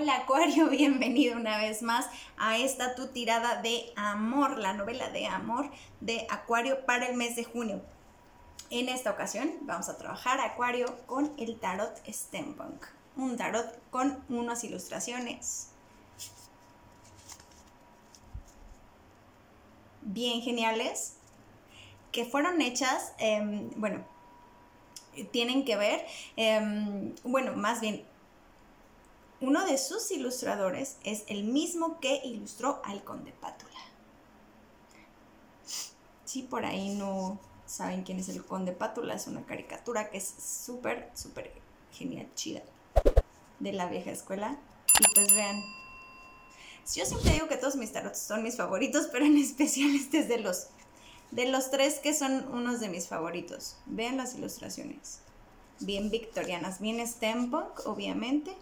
Hola Acuario, bienvenido una vez más a esta tu tirada de amor, la novela de amor de Acuario para el mes de junio. En esta ocasión vamos a trabajar Acuario con el tarot Steampunk, un tarot con unas ilustraciones bien geniales que fueron hechas, em, bueno, tienen que ver, em, bueno, más bien uno de sus ilustradores es el mismo que ilustró al Conde Pátula. Si por ahí no saben quién es el Conde Pátula, es una caricatura que es súper, súper genial, chida, de la vieja escuela. Y pues vean, yo siempre digo que todos mis tarots son mis favoritos, pero en especial este es de los, de los tres que son unos de mis favoritos. Vean las ilustraciones. Bien victorianas, bien steampunk, obviamente.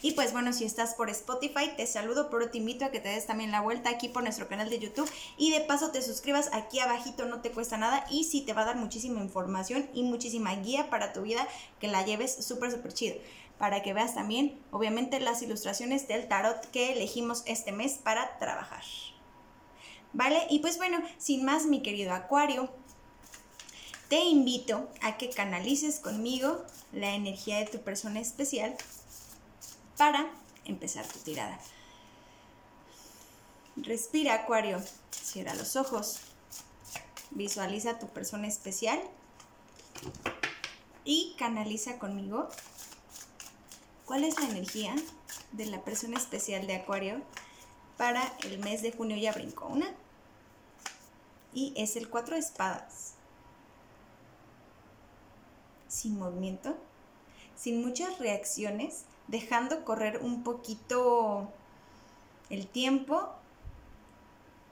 Y pues bueno, si estás por Spotify, te saludo, pero te invito a que te des también la vuelta aquí por nuestro canal de YouTube y de paso te suscribas aquí abajito, no te cuesta nada y sí te va a dar muchísima información y muchísima guía para tu vida que la lleves súper, súper chido. Para que veas también, obviamente, las ilustraciones del tarot que elegimos este mes para trabajar. ¿Vale? Y pues bueno, sin más, mi querido Acuario, te invito a que canalices conmigo la energía de tu persona especial para empezar tu tirada. Respira, Acuario. Cierra los ojos. Visualiza tu persona especial y canaliza conmigo cuál es la energía de la persona especial de Acuario para el mes de junio. Ya brincó una. Y es el cuatro de espadas. Sin movimiento, sin muchas reacciones, dejando correr un poquito el tiempo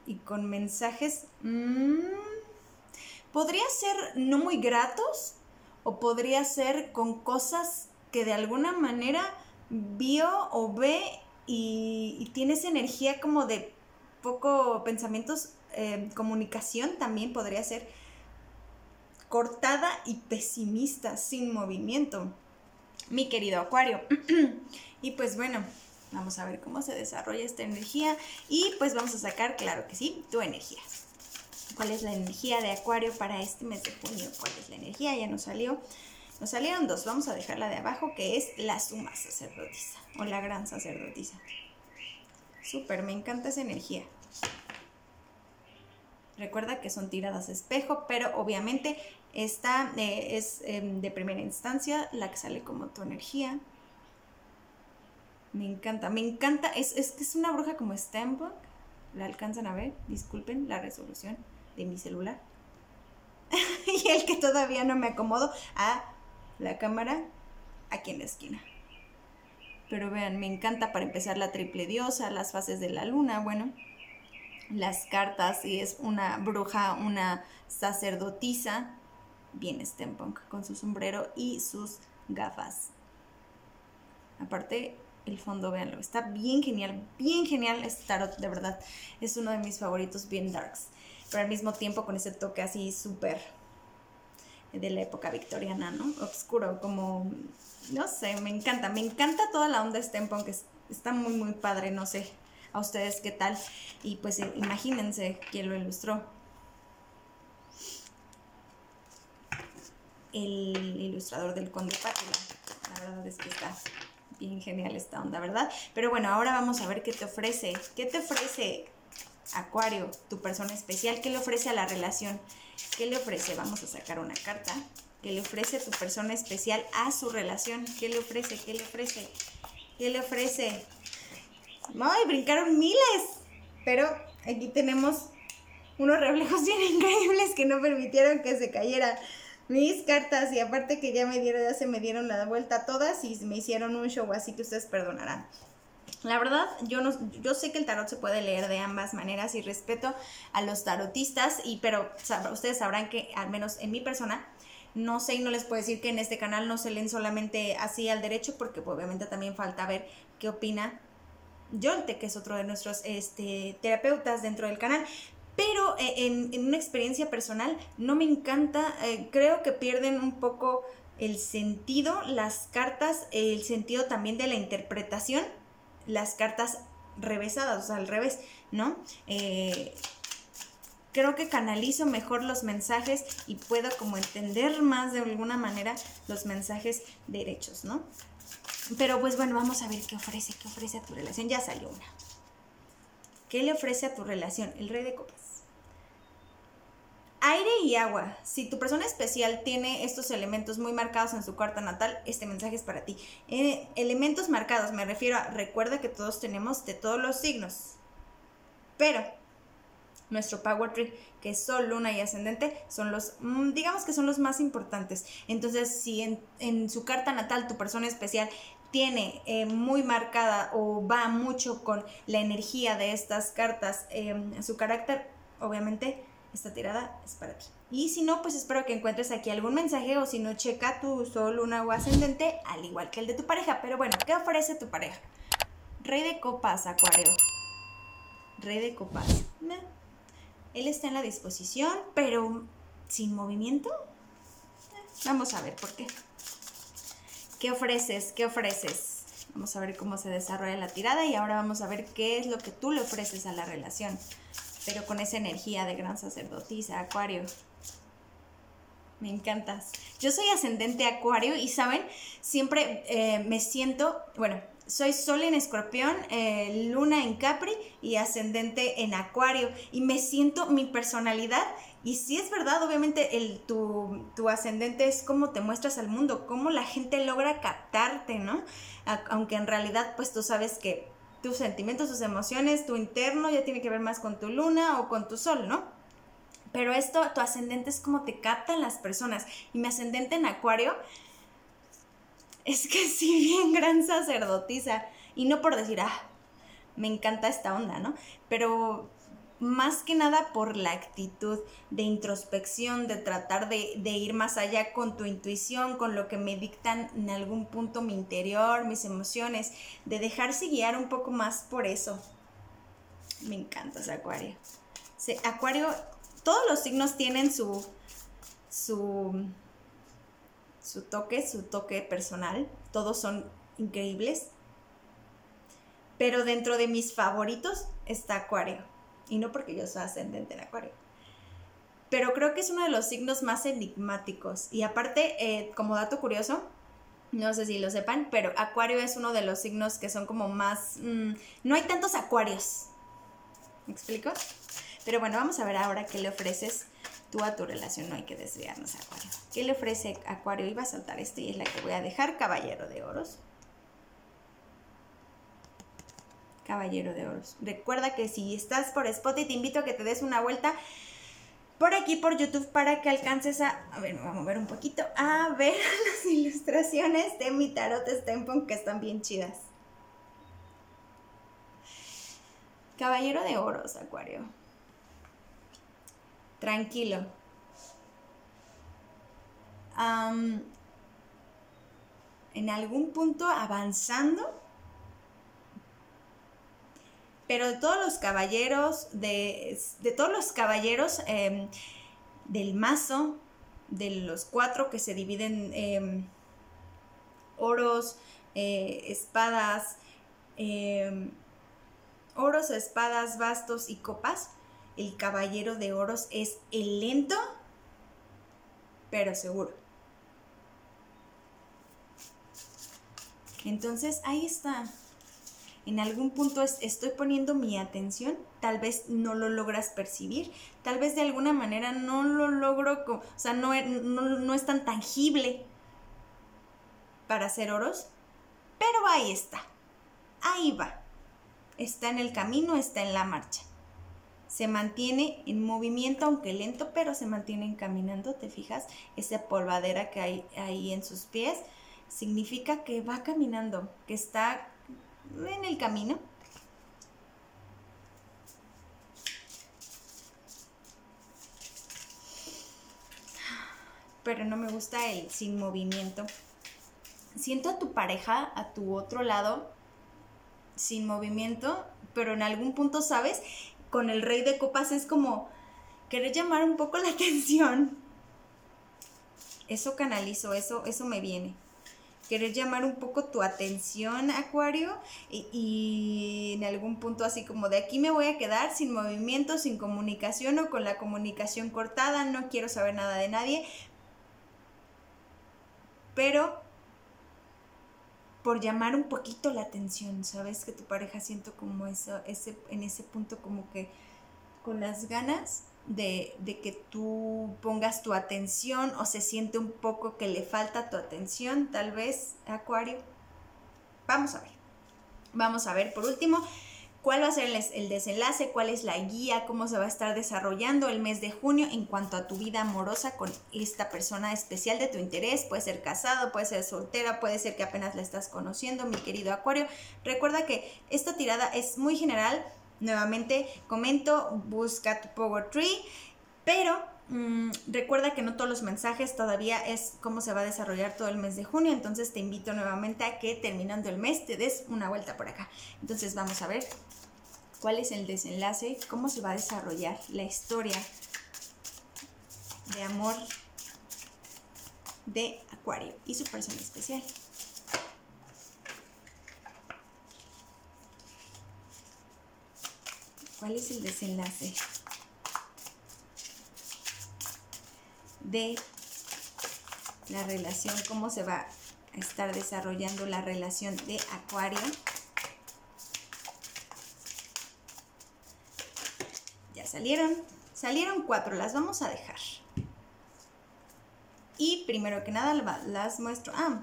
y con mensajes... Mm, podría ser no muy gratos o podría ser con cosas que de alguna manera vio o ve y, tiene esa energía como de poco pensamientos, eh, comunicación también podría ser cortada y pesimista, sin movimiento mi querido Acuario. y pues bueno, vamos a ver cómo se desarrolla esta energía y pues vamos a sacar, claro que sí, tu energía. ¿Cuál es la energía de Acuario para este mes de junio? ¿Cuál es la energía? Ya nos salió. Nos salieron dos, vamos a dejarla de abajo, que es la suma sacerdotisa o la gran sacerdotisa. Súper, me encanta esa energía. Recuerda que son tiradas espejo, pero obviamente esta eh, es em, de primera instancia la que sale como tu energía. Me encanta, me encanta. Es, es que es una bruja como Steampunk. La alcanzan a ver, disculpen la resolución de mi celular. y el que todavía no me acomodo a la cámara aquí en la esquina. Pero vean, me encanta para empezar la triple diosa, las fases de la luna, bueno, las cartas y es una bruja, una sacerdotisa, bien steampunk, con su sombrero y sus gafas. Aparte, el fondo, véanlo, está bien genial, bien genial este tarot, de verdad. Es uno de mis favoritos, bien darks, pero al mismo tiempo con ese toque así súper de la época victoriana, ¿no? Oscuro, como, no sé, me encanta, me encanta toda la onda steampunk, está muy, muy padre, no sé, a ustedes qué tal. Y pues eh, imagínense quién lo ilustró. El ilustrador del Conde Pátula. La verdad es que está bien genial esta onda, ¿verdad? Pero bueno, ahora vamos a ver qué te ofrece. ¿Qué te ofrece Acuario, tu persona especial? ¿Qué le ofrece a la relación? ¿Qué le ofrece? Vamos a sacar una carta. ¿Qué le ofrece tu persona especial a su relación? ¿Qué le ofrece? ¿Qué le ofrece? ¿Qué le ofrece? ¡Ay, brincaron miles! Pero aquí tenemos unos reflejos bien increíbles que no permitieron que se cayeran mis cartas y aparte que ya me dieron, ya se me dieron la vuelta todas y me hicieron un show, así que ustedes perdonarán. La verdad, yo no, yo sé que el tarot se puede leer de ambas maneras y respeto a los tarotistas, y pero ustedes sabrán que al menos en mi persona no sé y no les puedo decir que en este canal no se leen solamente así al derecho, porque obviamente también falta ver qué opina Yolte, que es otro de nuestros este, terapeutas dentro del canal. Pero eh, en, una experiencia personal no me encanta, eh, creo que pierden un poco el sentido, las cartas, el sentido también de la interpretación, las cartas revesadas, o sea, al revés, ¿no? Eh, creo que canalizo mejor los mensajes y puedo como entender más de alguna manera los mensajes derechos, ¿no? Pero pues bueno, vamos a ver qué ofrece, qué ofrece a tu relación. Ya salió una. ¿Qué le ofrece a tu relación? El rey de copas. Aire y agua. Si tu persona especial tiene estos elementos muy marcados en su carta natal, este mensaje es para ti. Eh, elementos marcados, me refiero a, recuerda que todos tenemos de todos los signos. Pero nuestro Power Tree, que es Sol, Luna y Ascendente, son los, mm, digamos que son los más importantes. Entonces, si en, su carta natal tu persona especial tiene eh, muy marcada o va mucho con la energía de estas cartas, em, su carácter, obviamente esta tirada es para ti. Y si no, pues espero que encuentres aquí algún mensaje o si no, checa tu sol, luna ascendente, al igual que el de tu pareja. Pero bueno, ¿qué ofrece tu pareja? Rey de copas, Acuario. Rey de copas. Él está en la disposición, pero sin movimiento. Vamos a ver por qué. ¿Qué ofreces? ¿Qué ofreces? Vamos a ver cómo se desarrolla la tirada y ahora vamos a ver qué es lo que tú le ofreces a la relación. Pero con esa energía de gran sacerdotisa, Acuario. Me encantas. Yo soy ascendente Acuario y, ¿saben? Siempre eh, me siento, bueno, soy Sol en Escorpión, eh, Luna en Capri y ascendente en Acuario. Y me siento mi personalidad. Y sí es verdad, obviamente, el, tu, tu ascendente es cómo te muestras al mundo, cómo la gente logra captarte, ¿no? aunque en realidad, pues tú sabes que tus sentimientos, tus emociones, tu interno ya tiene que ver más con tu luna o con tu sol, ¿no? Pero esto, tu ascendente es como te captan las personas. Y mi ascendente en Acuario es que sí, bien gran sacerdotisa. Y no por decir, ah, me encanta esta onda, ¿no? Pero más que nada por la actitud de introspección, de tratar de, ir más allá con tu intuición, con lo que me dictan en algún punto mi interior, mis emociones, de dejarse guiar un poco más por eso. Me encanta ese acuario. acuario, todos los signos tienen su, su su toque, su toque personal. Todos son increíbles. Pero dentro de mis favoritos está Acuario. Y no porque yo soy ascendente en Acuario. Pero creo que es uno de los signos más enigmáticos. Y aparte, eh, como dato curioso, no sé si lo sepan, pero Acuario es uno de los signos que son como más... Mm, no hay tantos acuarios. ¿Me explico? Pero bueno, vamos a ver ahora qué le ofreces tú a tu relación. No hay que desviarnos, Acuario. ¿Qué le ofrece Acuario? Iba a saltar este y es la que voy a dejar, Caballero de Oros. Caballero de Oros. Recuerda que si estás por Spotify, te invito a que te des una vuelta por aquí por YouTube para que alcances a, a ver, me voy a mover un poquito, a ver las ilustraciones de mi tarot Stempon que están bien chidas. Caballero de Oros, Acuario tranquilo. en algún punto avanzando, pero de todos los caballeros, de, todos los caballeros em, del mazo, de los cuatro que se dividen em, oros, eh, espadas, em, oros, espadas, bastos y copas, el caballero de oros es el lento, pero seguro. Entonces ahí está. En algún punto estoy poniendo mi atención, tal vez no lo logras percibir, tal vez de alguna manera no lo logro, o sea, no, es tan tangible para hacer oros, pero ahí está, ahí va, está en el camino, está en la marcha se mantiene en movimiento, aunque lento, pero se mantiene caminando, ¿te fijas? Esa polvadera que hay ahí en sus pies significa que va caminando, que está en el camino. Pero no me gusta el sin movimiento. Siento a tu pareja a tu otro lado sin movimiento, pero en algún punto sabes con el rey de copas es como querer llamar un poco la atención. Eso canalizo, eso, eso me viene. Querer llamar un poco tu atención, Acuario, y, y, en algún punto así como de aquí me voy a quedar sin movimiento, sin comunicación o con la comunicación cortada, no quiero saber nada de nadie. Pero por llamar un poquito la atención, ¿sabes? Que tu pareja siento como eso, ese, en ese punto como que con las ganas de, que tú pongas tu atención o se siente un poco que le falta tu atención, tal vez, Acuario. Vamos a ver. Vamos a ver, por último, cuál va a ser el, desenlace, cuál es la guía, cómo se va a estar desarrollando el mes de junio en cuanto a tu vida amorosa con esta persona especial de tu interés. Puede ser casado, puede ser soltera, puede ser que apenas la estás conociendo, mi querido Acuario. Recuerda que esta tirada es muy general. Nuevamente comento, busca tu Power Tree, pero mm, recuerda que no todos los mensajes todavía es cómo se va a desarrollar todo el mes de junio, entonces te invito nuevamente a que terminando el mes te des una vuelta por acá. Entonces vamos a ver cuál es el desenlace, cómo se va a desarrollar la historia de amor de Acuario y su persona especial. ¿Cuál es el desenlace de la relación? ¿Cómo se va a estar desarrollando la relación de Acuario? salieron, salieron cuatro, las vamos a dejar. Y primero que nada las muestro, ah,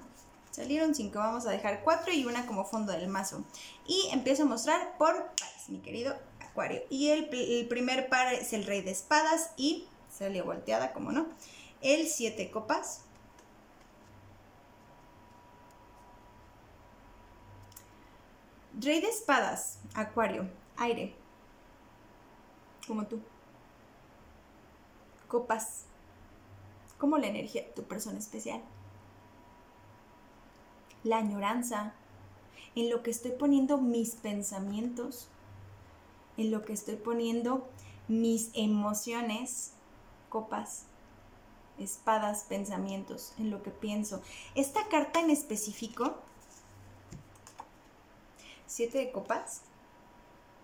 salieron cinco, vamos a dejar cuatro y una como fondo del mazo. Y empiezo a mostrar por pares, mi querido Y el, el primer par es el rey de espadas y salió volteada, como no. El siete copas. Rey de espadas, Acuario, aire como tú. Copas, como la energía de tu persona especial. La añoranza, en lo que estoy poniendo mis pensamientos, en lo que estoy poniendo mis emociones, copas, espadas, pensamientos, en lo que pienso. Esta carta en específico, siete de copas,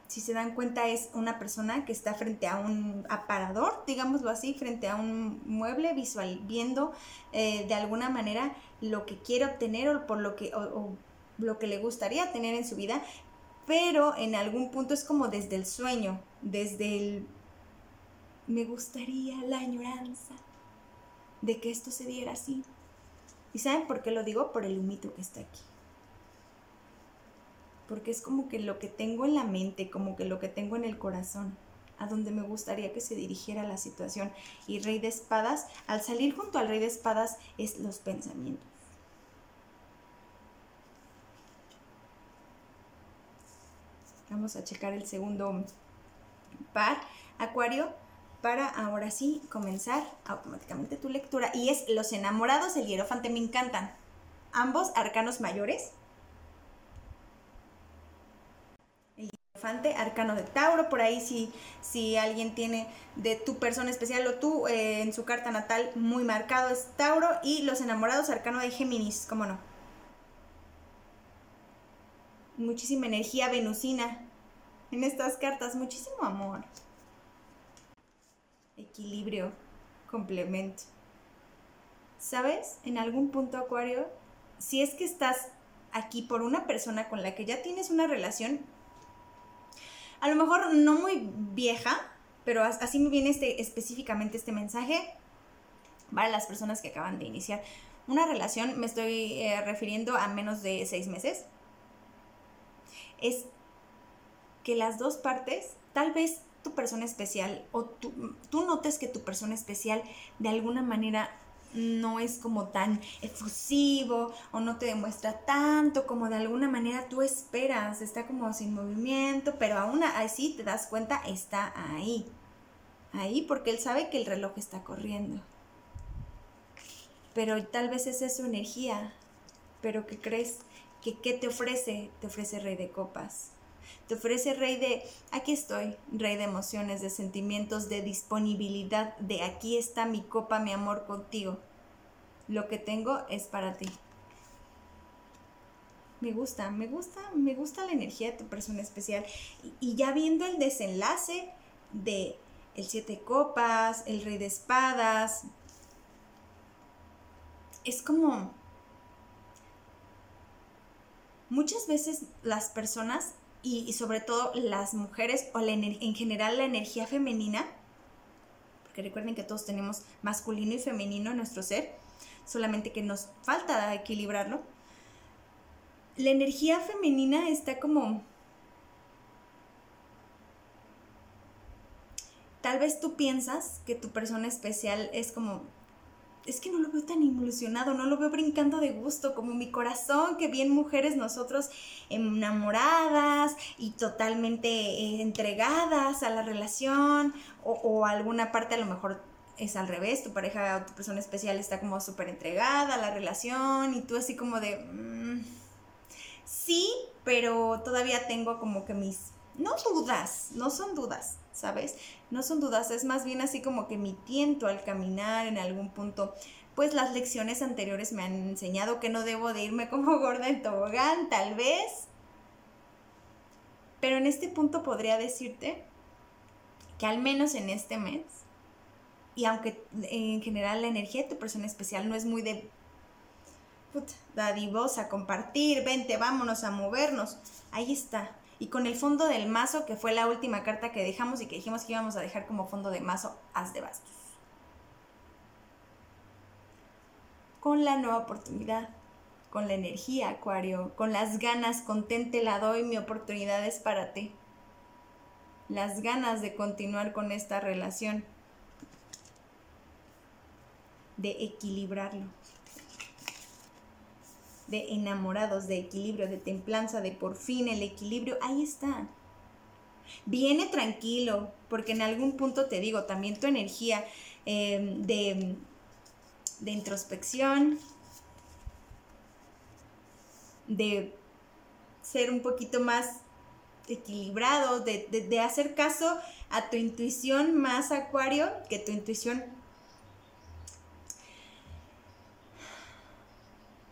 si se dan cuenta, es una persona que está frente a un aparador, digámoslo así, frente a un mueble visual, viendo eh, de alguna manera lo que quiere obtener o por lo que, lo que le gustaría tener en su vida, pero en algún punto es como desde el sueño, desde el me gustaría la añoranza de que esto se diera así. ¿Y saben por qué lo digo? Por el humito que está aquí porque es como que lo que tengo en la mente, como que lo que tengo en el corazón, a donde me gustaría que se dirigiera la situación. Y Rey de Espadas, al salir junto al Rey de Espadas, es los pensamientos. Vamos a checar el segundo par, Acuario, para ahora sí comenzar automáticamente tu lectura. Y es Los enamorados, el hierofante, me encantan. Ambos arcanos mayores, arcano de Tauro, por ahí si, si alguien tiene de tu persona especial o tú eh, en su carta natal muy marcado es Tauro y los enamorados, arcano de Géminis, ¿cómo no? Muchísima energía venusina en estas cartas, muchísimo amor. Equilibrio, complemento. ¿Sabes? En algún punto, Acuario, si es que estás aquí por una persona con la que ya tienes una relación, a lo mejor no muy vieja, pero así me viene este, específicamente este mensaje para las personas que acaban de iniciar una relación, me estoy eh, refiriendo a menos de seis meses, es que las dos partes, tal vez tu persona especial o tú, tú notes que tu persona especial de alguna manera no es como tan efusivo o no te demuestra tanto como de alguna manera tú esperas, está como sin movimiento, pero aún así te das cuenta, está ahí, ahí porque él sabe que el reloj está corriendo. Pero tal vez esa es su energía, pero ¿qué crees? ¿Que qué te ofrece? Te ofrece rey de copas. Te ofrece rey de, aquí estoy, rey de emociones, de sentimientos, de disponibilidad, de aquí está mi copa, mi amor contigo. lo que tengo es para ti. Me gusta, me gusta, me gusta la energía de tu persona especial. Y, ya viendo el desenlace de el siete copas, el rey de espadas, es como muchas veces las personas y, sobre todo las mujeres o en general la energía femenina, porque recuerden que todos tenemos masculino y femenino en nuestro ser, solamente que nos falta equilibrarlo. La energía femenina está como... Tal vez tú piensas que tu persona especial es como es que no lo veo tan ilusionado, no lo veo brincando de gusto como mi corazón, que bien mujeres nosotros enamoradas y totalmente eh, entregadas a la relación o, alguna parte a lo mejor es al revés, tu pareja o tu persona especial está como súper entregada a la relación y tú así como de... Mm, sí, pero todavía tengo como que mis... No dudas, no son dudas, ¿sabes? No son dudas, es más bien así como que mi tiento al caminar en algún punto. Pues las lecciones anteriores me han enseñado que no debo de irme como gorda en tobogán, tal vez. Pero en este punto podría decirte que al menos en este mes, y aunque en general la energía de tu persona especial no es muy de dadivosa, compartir, vente, vámonos a movernos, ahí está, y con el fondo del mazo, que fue la última carta que dejamos y que dijimos que íbamos a dejar como fondo de mazo, as de bastos. Con la nueva oportunidad, con la energía, Acuario, con las ganas, contente la doy, mi oportunidad es para ti. Las ganas de continuar con esta relación, de equilibrarlo de enamorados, de equilibrio, de templanza, de por fin el equilibrio, ahí está. Viene tranquilo, porque en algún punto te digo, también tu energía em, de, de introspección, de ser un poquito más equilibrado, de, de, hacer caso a tu intuición más acuario, que tu intuición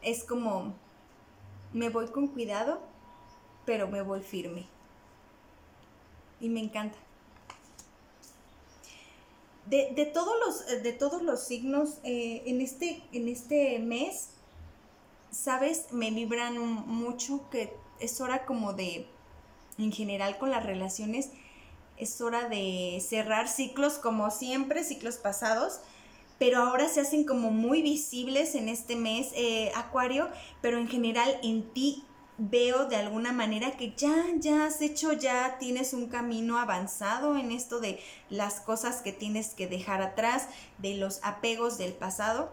es como, me voy con cuidado, pero me voy firme. Y me encanta. De, todos, los, de todos los signos, eh, en, este, en este mes, ¿sabes? Me vibran mucho que es hora como de, en general con las relaciones, es hora de cerrar ciclos como siempre, ciclos pasados, pero ahora se hacen como muy visibles en este mes, eh, Acuario, pero en general en ti veo de alguna manera que ya, ya has hecho, ya tienes un camino avanzado en esto de las cosas que tienes que dejar atrás, de los apegos del pasado.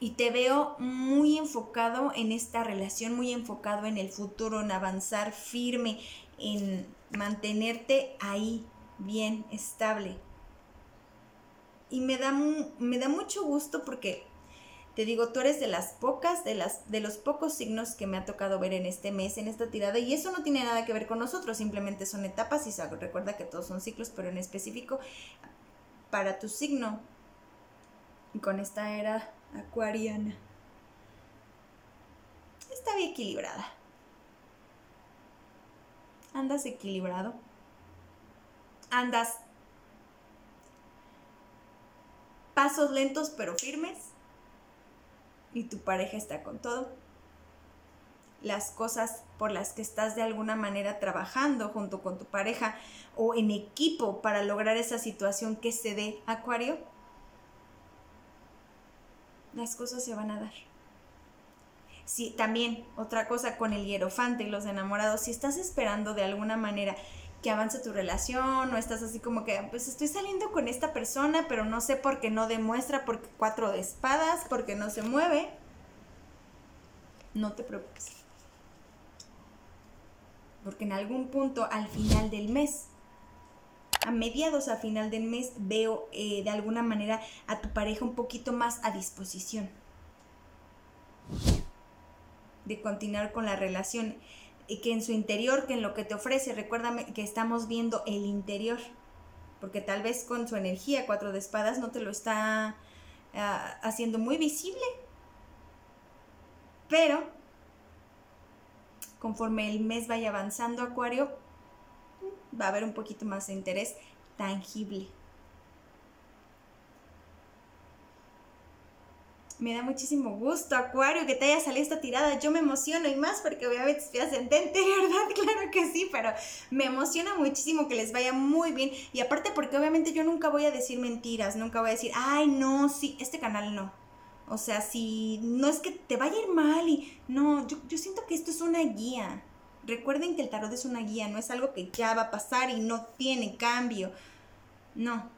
Y te veo muy enfocado en esta relación, muy enfocado en el futuro, en avanzar firme, en mantenerte ahí, bien, estable y me da, me da mucho gusto porque te digo, tú eres de las pocas, de, las, de los pocos signos que me ha tocado ver en este mes, en esta tirada, y eso no tiene nada que ver con nosotros, simplemente son etapas y recuerda que todos son ciclos, pero en específico para tu signo, con esta era acuariana, está bien equilibrada. Andas equilibrado. Andas pasos lentos pero firmes y tu pareja está con todo. Las cosas por las que estás de alguna manera trabajando junto con tu pareja o en equipo para lograr esa situación que se dé, Acuario, las cosas se van a dar. Sí, también otra cosa con el hierofante y los enamorados, si estás esperando de alguna manera que avance tu relación o estás así como que, pues estoy saliendo con esta persona, pero no sé por qué no demuestra, porque cuatro de espadas, porque no se mueve, no te preocupes. Porque en algún punto al final del mes, a mediados a final del mes, veo eh, de alguna manera a tu pareja un poquito más a disposición de continuar con la relación que en su interior, que en lo que te ofrece, recuérdame que estamos viendo el interior, porque tal vez con su energía, cuatro de espadas, no te lo está ah, haciendo muy visible, Pero conforme el mes vaya avanzando, Acuario, va a haber un poquito más de interés tangible. Me da muchísimo gusto, Acuario, que te haya salido esta tirada. Yo me emociono y más porque obviamente estoy ascendente, ¿verdad? Claro que sí, pero me emociona muchísimo que les vaya muy bien. Y aparte porque obviamente yo nunca voy a decir mentiras, nunca voy a decir, ay, no, sí, este canal no. O sea, si no es que te vaya a ir mal y no, yo, yo siento que esto es una guía. Recuerden que el tarot es una guía, no es algo que ya va a pasar y no tiene cambio. No,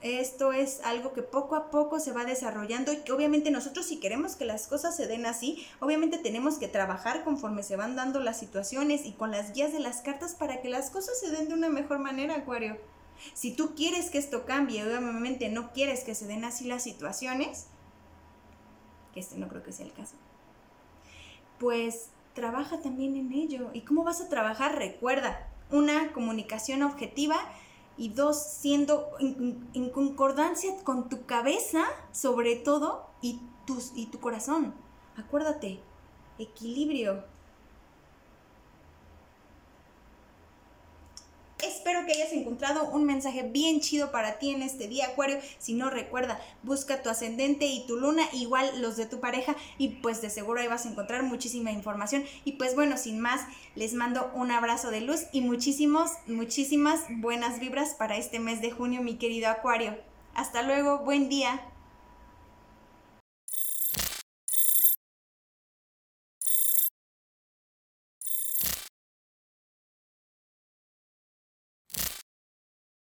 esto es algo que poco a poco se va desarrollando y que obviamente nosotros si queremos que las cosas se den así, obviamente tenemos que trabajar conforme se van dando las situaciones y con las guías de las cartas para que las cosas se den de una mejor manera, Acuario. Si tú quieres que esto cambie, obviamente no quieres que se den así las situaciones, que este no creo que sea el caso, pues trabaja también en ello. ¿Y cómo vas a trabajar? Recuerda, una comunicación objetiva y dos, siendo en, concordancia con tu cabeza, sobre todo, y, tus, y tu corazón. Acuérdate, equilibrio. Espero que hayas encontrado un mensaje bien chido para ti en este día, Acuario. Si no, recuerda, busca tu ascendente y tu luna, igual los de tu pareja, y pues de seguro ahí vas a encontrar muchísima información. Y pues bueno, sin más, les mando un abrazo de luz y muchísimos, muchísimas buenas vibras para este mes de junio, mi querido Acuario. Hasta luego, buen día.